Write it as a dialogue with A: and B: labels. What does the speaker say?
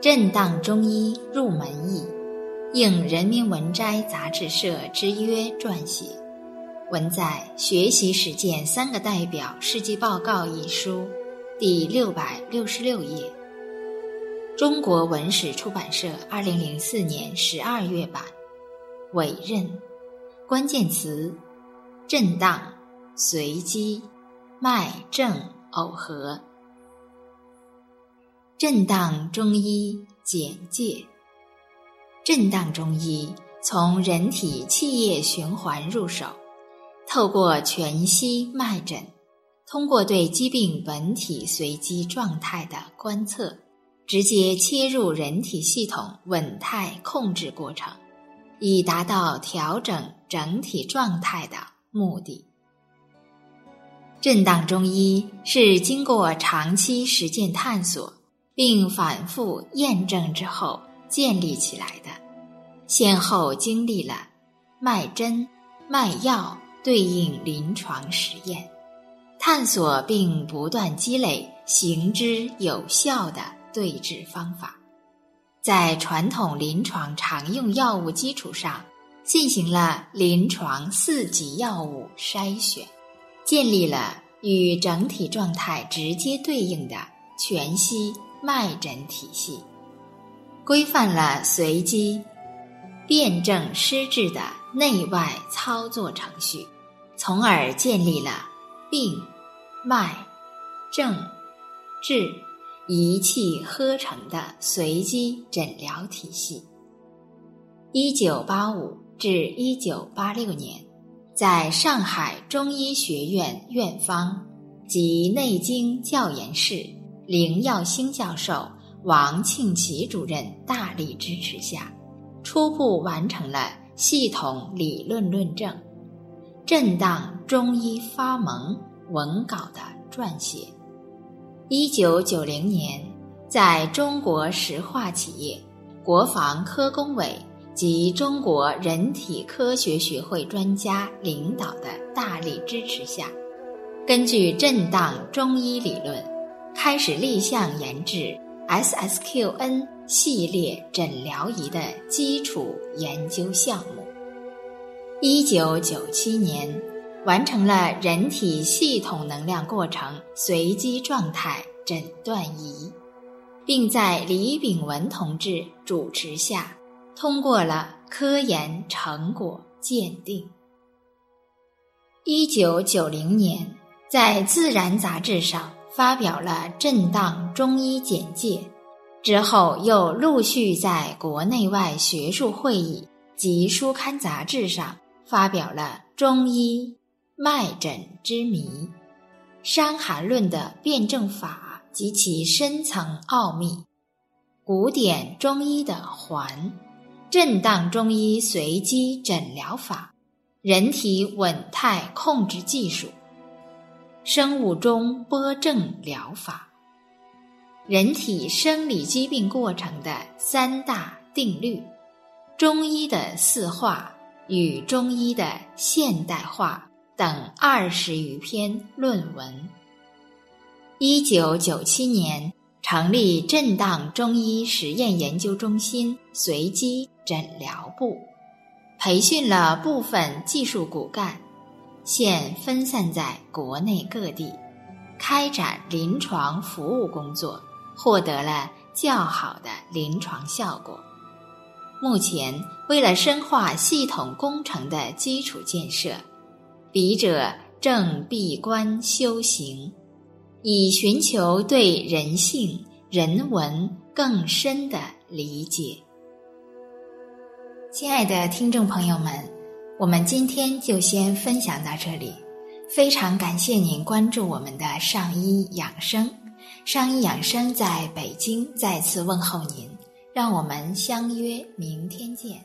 A: 震荡中医入门译，应人民文摘杂志社之约撰写，文在《学习实践三个代表事迹报告》一书第六百六十六页。中国文史出版社二零零四年十二月版，委任，关键词：震荡、随机、脉正耦合。震荡中医简介：震荡中医从人体气液循环入手，透过全息脉诊，通过对疾病本体随机状态的观测，直接切入人体系统稳态控制过程，以达到调整整体状态的目的。震荡中医是经过长期实践探索。并反复验证之后建立起来的，先后经历了脉针、脉药对应临床实验，探索并不断积累行之有效的对治方法，在传统临床常用药物基础上进行了临床四级药物筛选，建立了与整体状态直接对应的全息。脉诊体系规范了随机辨证施治的内外操作程序，从而建立了病、脉、症、治一气呵成的随机诊疗体系。一九八五至一九八六年，在上海中医学院院方及内经教研室。林耀星教授、王庆奇主任大力支持下，初步完成了系统理论论证、震荡中医发蒙文稿的撰写。一九九零年，在中国石化企业、国防科工委及中国人体科学学会专家领导的大力支持下，根据震荡中医理论。开始立项研制 SSQN 系列诊疗仪的基础研究项目。一九九七年，完成了人体系统能量过程随机状态诊断仪，并在李炳文同志主持下通过了科研成果鉴定。一九九零年，在《自然》杂志上。发表了《震荡中医简介》，之后又陆续在国内外学术会议及书刊杂志上发表了《中医脉诊之谜》《伤寒论的辩证法及其深层奥秘》《古典中医的环》《震荡中医随机诊疗法》《人体稳态控制技术》。生物钟波正疗法，人体生理疾病过程的三大定律，中医的四化与中医的现代化等二十余篇论文。一九九七年成立震荡中医实验研究中心随机诊疗部，培训了部分技术骨干。现分散在国内各地，开展临床服务工作，获得了较好的临床效果。目前，为了深化系统工程的基础建设，笔者正闭关修行，以寻求对人性、人文更深的理解。亲爱的听众朋友们。我们今天就先分享到这里，非常感谢您关注我们的上医养生，上医养生在北京再次问候您，让我们相约明天见。